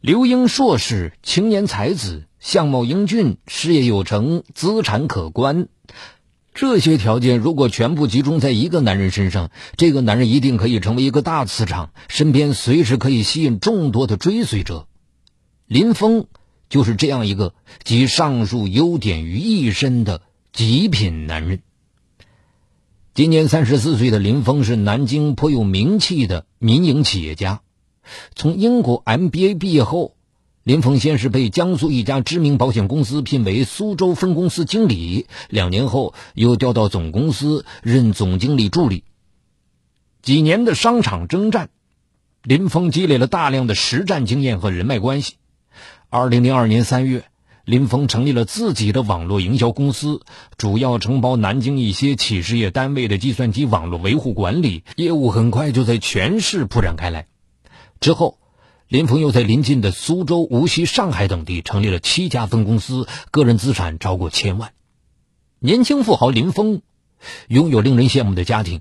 刘英硕士，青年才子，相貌英俊，事业有成，资产可观。这些条件如果全部集中在一个男人身上，这个男人一定可以成为一个大磁场，身边随时可以吸引众多的追随者。林峰就是这样一个集上述优点于一身的极品男人。今年三十四岁的林峰是南京颇有名气的民营企业家。从英国 MBA 毕业后，林峰先是被江苏一家知名保险公司聘为苏州分公司经理，两年后又调到总公司任总经理助理。几年的商场征战，林峰积累了大量的实战经验和人脉关系。二零零二年三月，林峰成立了自己的网络营销公司，主要承包南京一些企事业单位的计算机网络维护管理业务，很快就在全市铺展开来。之后，林峰又在临近的苏州、无锡、上海等地成立了七家分公司，个人资产超过千万。年轻富豪林峰拥有令人羡慕的家庭，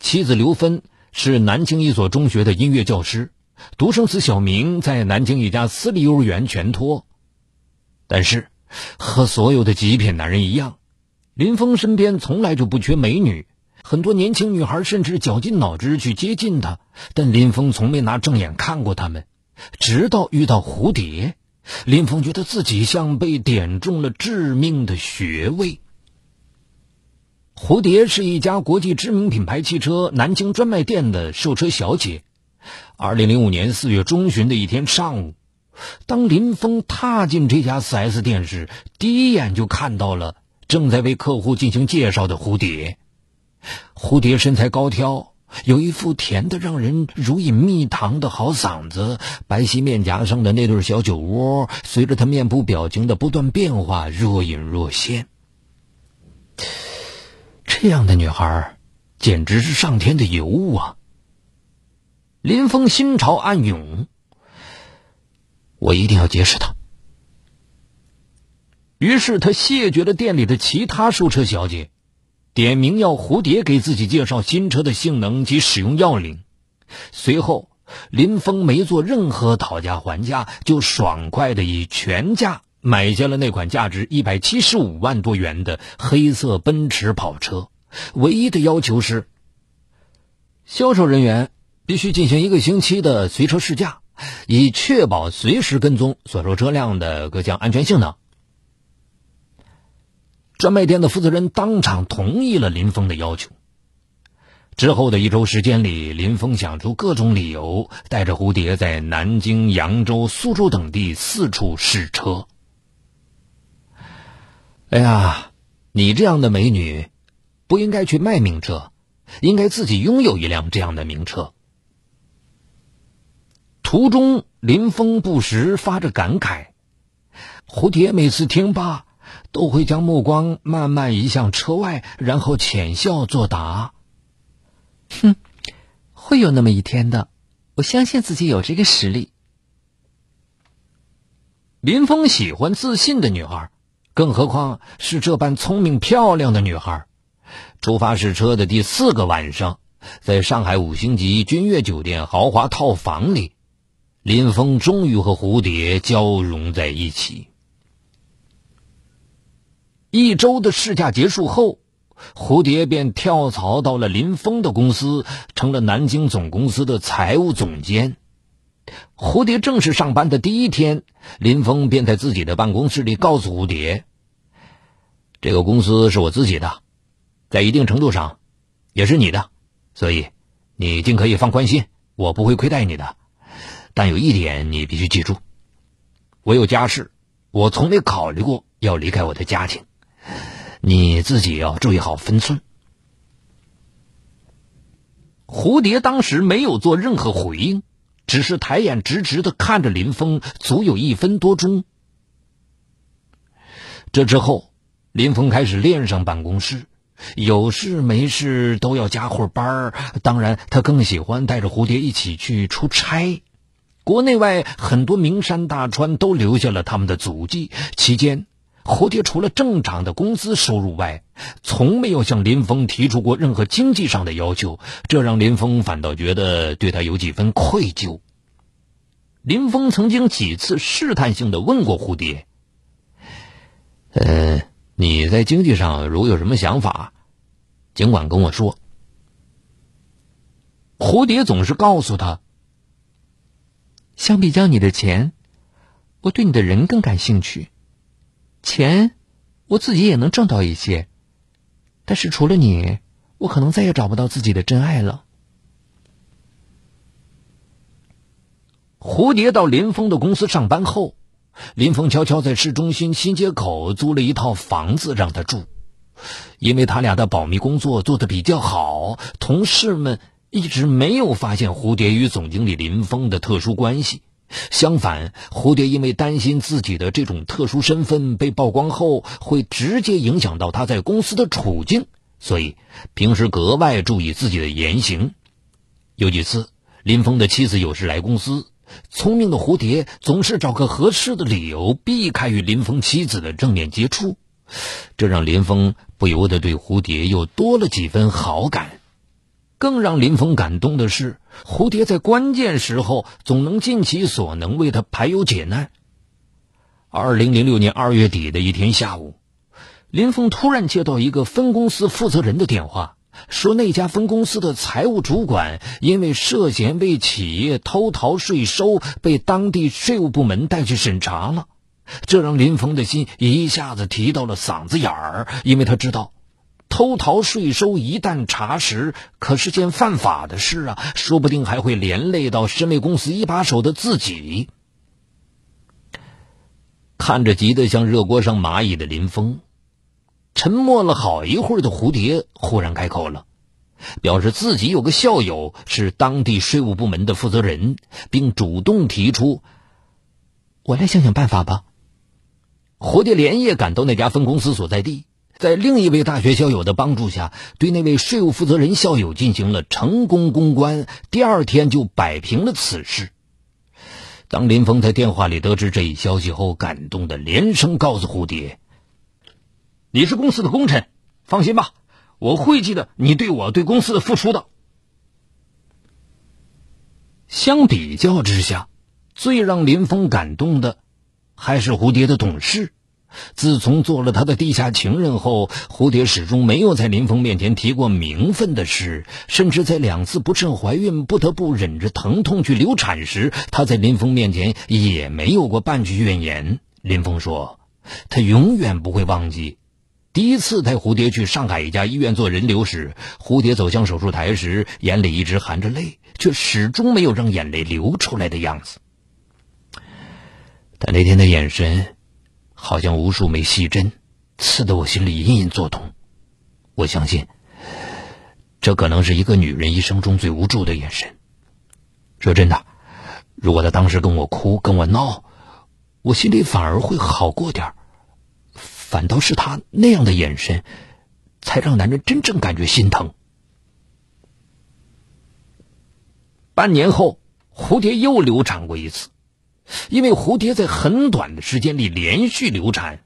妻子刘芬是南京一所中学的音乐教师，独生子小明在南京一家私立幼儿园全托。但是，和所有的极品男人一样，林峰身边从来就不缺美女。很多年轻女孩甚至绞尽脑汁去接近他，但林峰从没拿正眼看过他们。直到遇到蝴蝶，林峰觉得自己像被点中了致命的穴位。蝴蝶是一家国际知名品牌汽车南京专卖店的售车小姐。二零零五年四月中旬的一天上午，当林峰踏进这家 4S 店时，第一眼就看到了正在为客户进行介绍的蝴蝶。蝴蝶身材高挑，有一副甜的让人如饮蜜糖的好嗓子，白皙面颊上的那对小酒窝，随着她面部表情的不断变化，若隐若现。这样的女孩，简直是上天的尤物啊！林峰心潮暗涌，我一定要结识她。于是他谢绝了店里的其他收车小姐。点名要蝴蝶给自己介绍新车的性能及使用要领。随后，林峰没做任何讨价还价，就爽快的以全价买下了那款价值一百七十五万多元的黑色奔驰跑车。唯一的要求是，销售人员必须进行一个星期的随车试驾，以确保随时跟踪所售车辆的各项安全性能。专卖店的负责人当场同意了林峰的要求。之后的一周时间里，林峰想出各种理由，带着蝴蝶在南京、扬州、苏州等地四处试车。哎呀，你这样的美女，不应该去卖名车，应该自己拥有一辆这样的名车。途中，林峰不时发着感慨，蝴蝶每次听罢。都会将目光慢慢移向车外，然后浅笑作答：“哼，会有那么一天的，我相信自己有这个实力。”林峰喜欢自信的女孩，更何况是这般聪明漂亮的女孩。出发试车的第四个晚上，在上海五星级君悦酒店豪华套房里，林峰终于和蝴蝶交融在一起。一周的试驾结束后，蝴蝶便跳槽到了林峰的公司，成了南京总公司的财务总监。蝴蝶正式上班的第一天，林峰便在自己的办公室里告诉蝴蝶：“这个公司是我自己的，在一定程度上也是你的，所以你尽可以放宽心，我不会亏待你的。但有一点你必须记住：我有家室，我从没考虑过要离开我的家庭。”你自己要注意好分寸。蝴蝶当时没有做任何回应，只是抬眼直直的看着林峰，足有一分多钟。这之后，林峰开始练上办公室，有事没事都要加会班当然，他更喜欢带着蝴蝶一起去出差，国内外很多名山大川都留下了他们的足迹。期间。蝴蝶除了正常的工资收入外，从没有向林峰提出过任何经济上的要求，这让林峰反倒觉得对他有几分愧疚。林峰曾经几次试探性的问过蝴蝶：“呃，你在经济上如有什么想法，尽管跟我说。”蝴蝶总是告诉他：“相比较你的钱，我对你的人更感兴趣。钱，我自己也能挣到一些，但是除了你，我可能再也找不到自己的真爱了。”蝴蝶到林峰的公司上班后，林峰悄悄在市中心新街口租了一套房子让他住。因为他俩的保密工作做得比较好，同事们一直没有发现蝴蝶与总经理林峰的特殊关系。相反，蝴蝶因为担心自己的这种特殊身份被曝光后会直接影响到他在公司的处境，所以平时格外注意自己的言行。有几次，林峰的妻子有事来公司。聪明的蝴蝶总是找个合适的理由避开与林峰妻子的正面接触，这让林峰不由得对蝴蝶又多了几分好感。更让林峰感动的是，蝴蝶在关键时候总能尽其所能为他排忧解难。二零零六年二月底的一天下午，林峰突然接到一个分公司负责人的电话。说那家分公司的财务主管因为涉嫌为企业偷逃税收，被当地税务部门带去审查了。这让林峰的心一下子提到了嗓子眼儿，因为他知道，偷逃税收一旦查实，可是件犯法的事啊，说不定还会连累到身为公司一把手的自己。看着急得像热锅上蚂蚁的林峰。沉默了好一会儿的蝴蝶忽然开口了，表示自己有个校友是当地税务部门的负责人，并主动提出：“我来想想办法吧。”蝴蝶连夜赶到那家分公司所在地，在另一位大学校友的帮助下，对那位税务负责人校友进行了成功公关。第二天就摆平了此事。当林峰在电话里得知这一消息后，感动的连声告诉蝴蝶。你是公司的功臣，放心吧，我会记得你对我对公司的付出的。相比较之下，最让林峰感动的还是蝴蝶的懂事。自从做了他的地下情人后，蝴蝶始终没有在林峰面前提过名分的事，甚至在两次不慎怀孕、不得不忍着疼痛去流产时，他在林峰面前也没有过半句怨言。林峰说：“他永远不会忘记。”第一次带蝴蝶去上海一家医院做人流时，蝴蝶走向手术台时，眼里一直含着泪，却始终没有让眼泪流出来的样子。他那天的眼神，好像无数枚细针，刺得我心里隐隐作痛。我相信，这可能是一个女人一生中最无助的眼神。说真的，如果她当时跟我哭、跟我闹，我心里反而会好过点儿。反倒是她那样的眼神，才让男人真正感觉心疼。半年后，蝴蝶又流产过一次，因为蝴蝶在很短的时间里连续流产，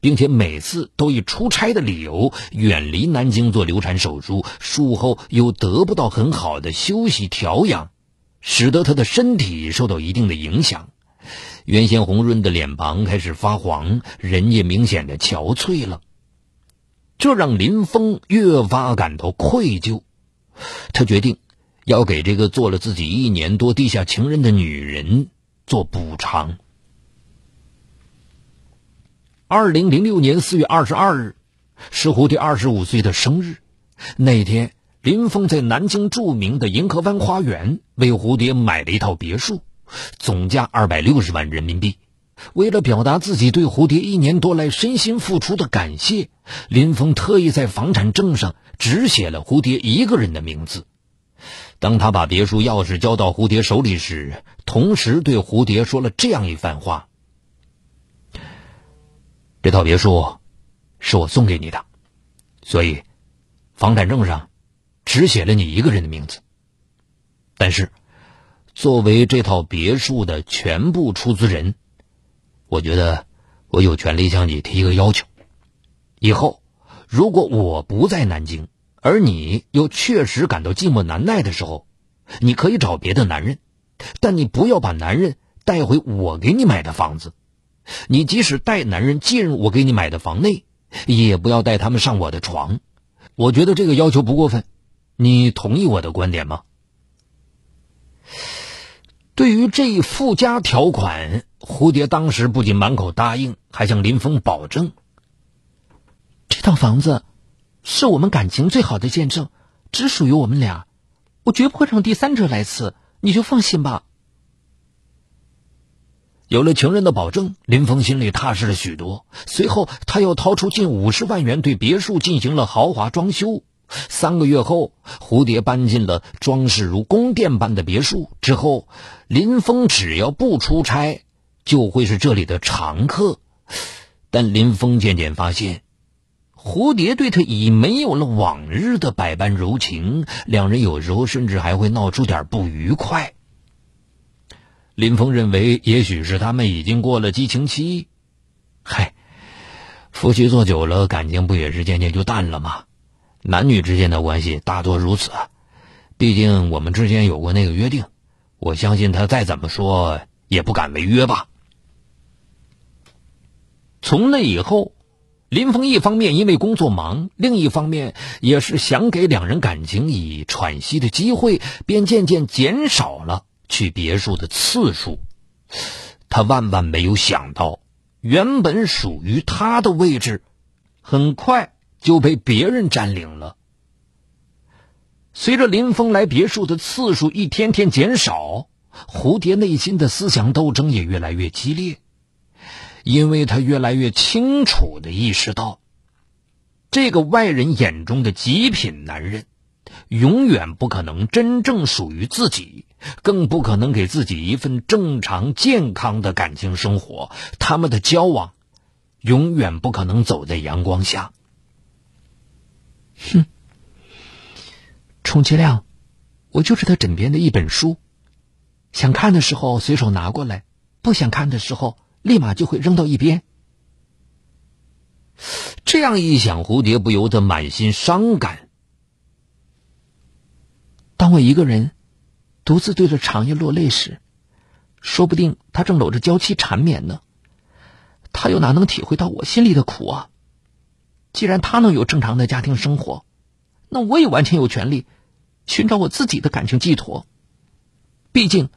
并且每次都以出差的理由远离南京做流产手术，术后又得不到很好的休息调养，使得她的身体受到一定的影响。原先红润的脸庞开始发黄，人也明显的憔悴了。这让林峰越发感到愧疚。他决定要给这个做了自己一年多地下情人的女人做补偿。二零零六年四月二十二日，是蝴蝶二十五岁的生日。那天，林峰在南京著名的银河湾花园为蝴蝶买了一套别墅。总价二百六十万人民币。为了表达自己对蝴蝶一年多来身心付出的感谢，林峰特意在房产证上只写了蝴蝶一个人的名字。当他把别墅钥匙交到蝴蝶手里时，同时对蝴蝶说了这样一番话：“这套别墅是我送给你的，所以房产证上只写了你一个人的名字。但是。”作为这套别墅的全部出资人，我觉得我有权利向你提一个要求：以后如果我不在南京，而你又确实感到寂寞难耐的时候，你可以找别的男人，但你不要把男人带回我给你买的房子。你即使带男人进入我给你买的房内，也不要带他们上我的床。我觉得这个要求不过分，你同意我的观点吗？对于这一附加条款，蝴蝶当时不仅满口答应，还向林峰保证：这套房子是我们感情最好的见证，只属于我们俩，我绝不会让第三者来此，你就放心吧。有了情人的保证，林峰心里踏实了许多。随后，他又掏出近五十万元，对别墅进行了豪华装修。三个月后，蝴蝶搬进了装饰如宫殿般的别墅。之后，林峰只要不出差，就会是这里的常客。但林峰渐渐发现，蝴蝶对他已没有了往日的百般柔情，两人有时候甚至还会闹出点不愉快。林峰认为，也许是他们已经过了激情期。嗨，夫妻做久了，感情不也是渐渐就淡了吗？男女之间的关系大多如此。毕竟我们之间有过那个约定，我相信他再怎么说也不敢违约吧。从那以后，林峰一方面因为工作忙，另一方面也是想给两人感情以喘息的机会，便渐渐减少了。去别墅的次数，他万万没有想到，原本属于他的位置，很快就被别人占领了。随着林峰来别墅的次数一天天减少，蝴蝶内心的思想斗争也越来越激烈，因为他越来越清楚的意识到，这个外人眼中的极品男人。永远不可能真正属于自己，更不可能给自己一份正常健康的感情生活。他们的交往，永远不可能走在阳光下。哼，充其量，我就是他枕边的一本书，想看的时候随手拿过来，不想看的时候立马就会扔到一边。这样一想，蝴蝶不由得满心伤感。当我一个人独自对着长夜落泪时，说不定他正搂着娇妻缠绵呢。他又哪能体会到我心里的苦啊？既然他能有正常的家庭生活，那我也完全有权利寻找我自己的感情寄托。毕竟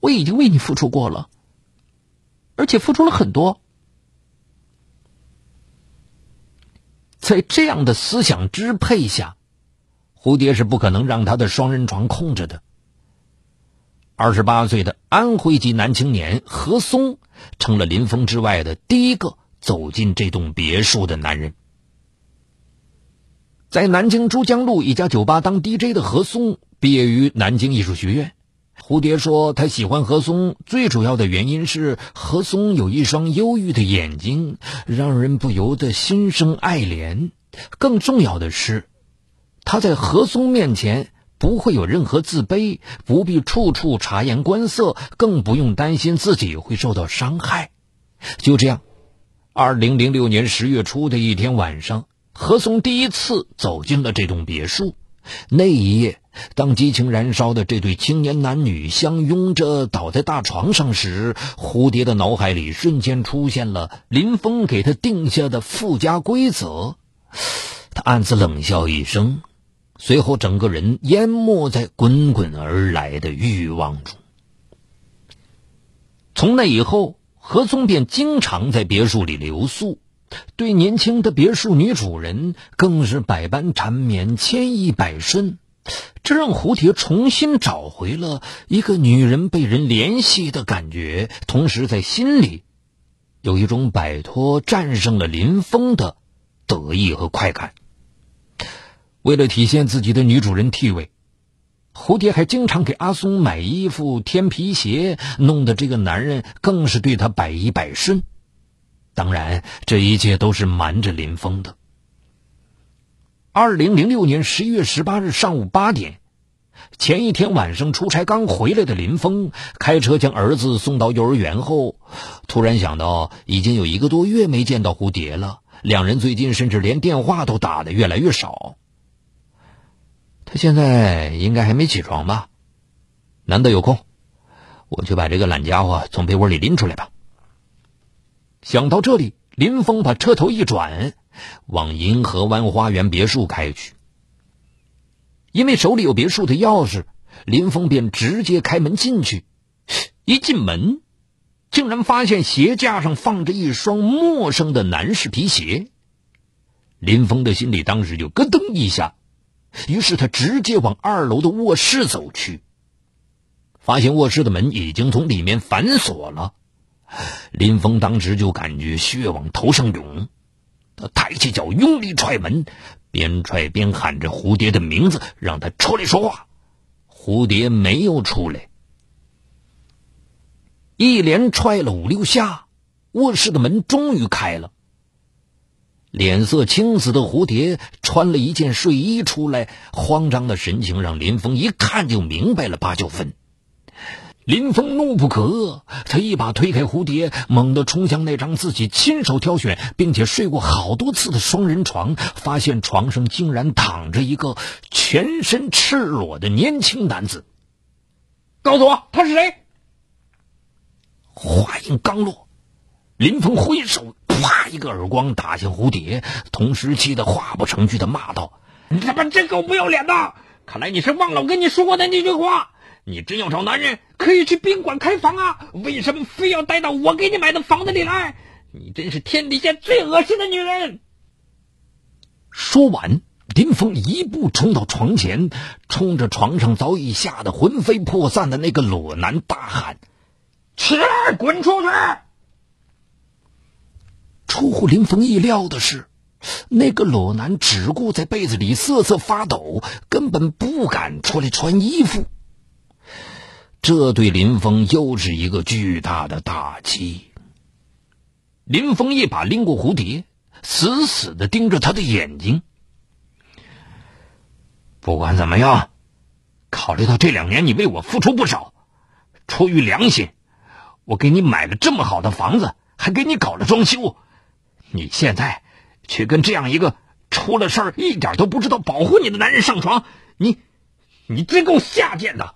我已经为你付出过了，而且付出了很多。在这样的思想支配下。蝴蝶是不可能让他的双人床空着的。二十八岁的安徽籍男青年何松，成了林峰之外的第一个走进这栋别墅的男人。在南京珠江路一家酒吧当 DJ 的何松，毕业于南京艺术学院。蝴蝶说，他喜欢何松最主要的原因是何松有一双忧郁的眼睛，让人不由得心生爱怜。更重要的是。他在何松面前不会有任何自卑，不必处处察言观色，更不用担心自己会受到伤害。就这样，二零零六年十月初的一天晚上，何松第一次走进了这栋别墅。那一夜，当激情燃烧的这对青年男女相拥着倒在大床上时，蝴蝶的脑海里瞬间出现了林峰给他定下的附加规则。他暗自冷笑一声。随后，整个人淹没在滚滚而来的欲望中。从那以后，何松便经常在别墅里留宿，对年轻的别墅女主人更是百般缠绵、千依百顺。这让蝴蝶重新找回了一个女人被人怜惜的感觉，同时在心里有一种摆脱、战胜了林峰的得意和快感。为了体现自己的女主人地位，蝴蝶还经常给阿松买衣服、添皮鞋，弄得这个男人更是对她百依百顺。当然，这一切都是瞒着林峰的。二零零六年十一月十八日上午八点，前一天晚上出差刚回来的林峰开车将儿子送到幼儿园后，突然想到已经有一个多月没见到蝴蝶了，两人最近甚至连电话都打的越来越少。他现在应该还没起床吧？难得有空，我去把这个懒家伙从被窝里拎出来吧。想到这里，林峰把车头一转，往银河湾花园别墅开去。因为手里有别墅的钥匙，林峰便直接开门进去。一进门，竟然发现鞋架上放着一双陌生的男士皮鞋。林峰的心里当时就咯噔一下，于是他直接往二楼的卧室走去。发现卧室的门已经从里面反锁了，林峰当时就感觉血往头上涌，他抬起脚用力踹门，边踹边喊着蝴蝶的名字，让他出来说话。蝴蝶没有出来，一连踹了五六下，卧室的门终于开了。脸色青紫的蝴蝶穿了一件睡衣出来，慌张的神情让林峰一看就明白了八九分。林峰怒不可遏，他一把推开蝴蝶，猛地冲向那张自己亲手挑选并且睡过好多次的双人床，发现床上竟然躺着一个全身赤裸的年轻男子。告诉我他是谁？话音刚落，林峰挥手啪一个耳光打向蝴蝶，同时气得话不成句的骂道：“你他妈真够不要脸的！看来你是忘了我跟你说过的那句话。”你真要找男人，可以去宾馆开房啊！为什么非要带到我给你买的房子里来？你真是天底下最恶心的女人！说完，林峰一步冲到床前，冲着床上早已吓得魂飞魄散的那个裸男大喊：“起来，滚出去！”出乎林峰意料的是，那个裸男只顾在被子里瑟瑟发抖，根本不敢出来穿衣服。这对林峰又是一个巨大的打击。林峰一把拎过蝴蝶，死死的盯着他的眼睛。不管怎么样，考虑到这两年你为我付出不少，出于良心，我给你买了这么好的房子，还给你搞了装修，你现在却跟这样一个出了事儿一点都不知道保护你的男人上床，你，你真够下贱的！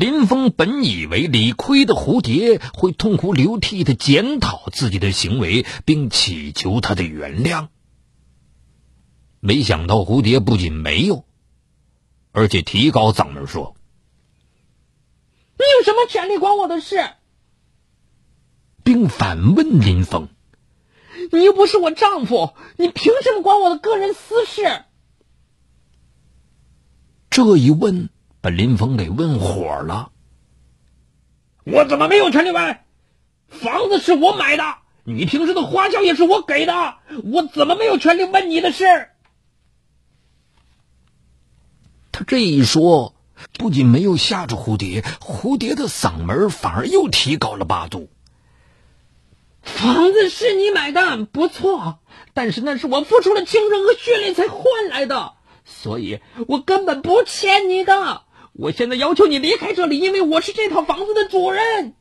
林峰本以为理亏的蝴蝶会痛哭流涕的检讨自己的行为，并祈求他的原谅。没想到蝴蝶不仅没有，而且提高嗓门说：“你有什么权利管我的事？”并反问林峰：“你又不是我丈夫，你凭什么管我的个人私事？”这一问。把林峰给问火了。我怎么没有权利问？房子是我买的，你平时的花销也是我给的，我怎么没有权利问你的事？他这一说，不仅没有吓住蝴蝶，蝴蝶的嗓门反而又提高了八度。房子是你买的，不错，但是那是我付出了青春和血泪才换来的，所以我根本不欠你的。我现在要求你离开这里，因为我是这套房子的主人。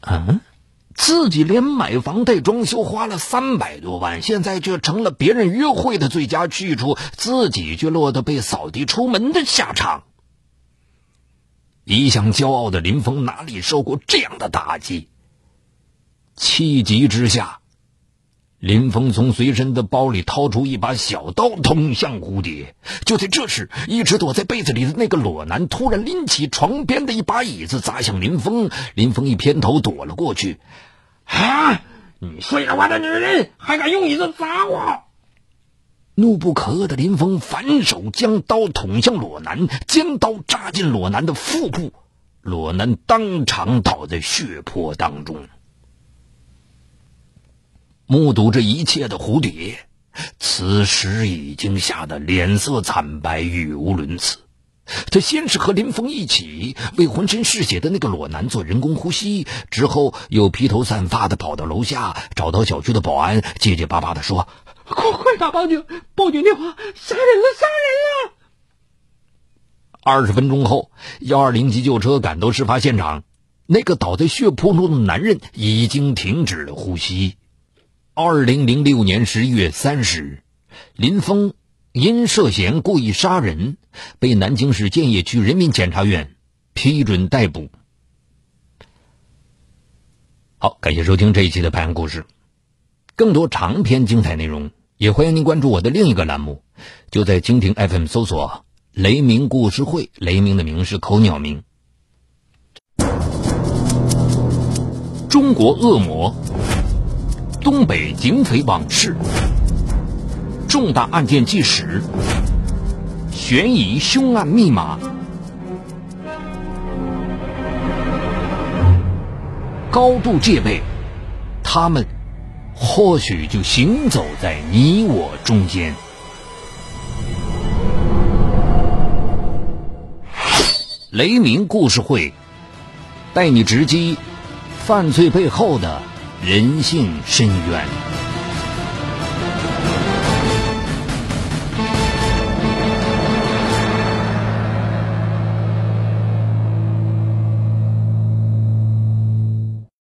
嗯，自己连买房带装修花了三百多万，现在却成了别人约会的最佳去处，自己却落得被扫地出门的下场。一向骄傲的林峰哪里受过这样的打击？气急之下。林峰从随身的包里掏出一把小刀，捅向蝴蝶。就在这时，一直躲在被子里的那个裸男突然拎起床边的一把椅子砸向林峰。林峰一偏头躲了过去。啊！你睡了我的女人，还敢用椅子砸我！怒不可遏的林峰反手将刀捅向裸男，尖刀扎进裸男的腹部，裸男当场倒在血泊当中。目睹这一切的蝴蝶，此时已经吓得脸色惨白，语无伦次。他先是和林峰一起为浑身是血的那个裸男做人工呼吸，之后又披头散发的跑到楼下，找到小区的保安，结结巴巴的说：“快快打报警！报警电话！杀人了！杀人了！”二十分钟后，幺二零急救车赶到事发现场，那个倒在血泊中的男人已经停止了呼吸。二零零六年十一月三十日，林峰因涉嫌故意杀人，被南京市建邺区人民检察院批准逮捕。好，感谢收听这一期的《拍案故事》，更多长篇精彩内容，也欢迎您关注我的另一个栏目，就在蜻蜓 FM 搜索“雷鸣故事会”，雷鸣的鸣是口鸟鸣。中国恶魔，东北警匪往事。重大案件纪实，悬疑凶案密码，高度戒备，他们或许就行走在你我中间。雷鸣故事会，带你直击犯罪背后的人性深渊。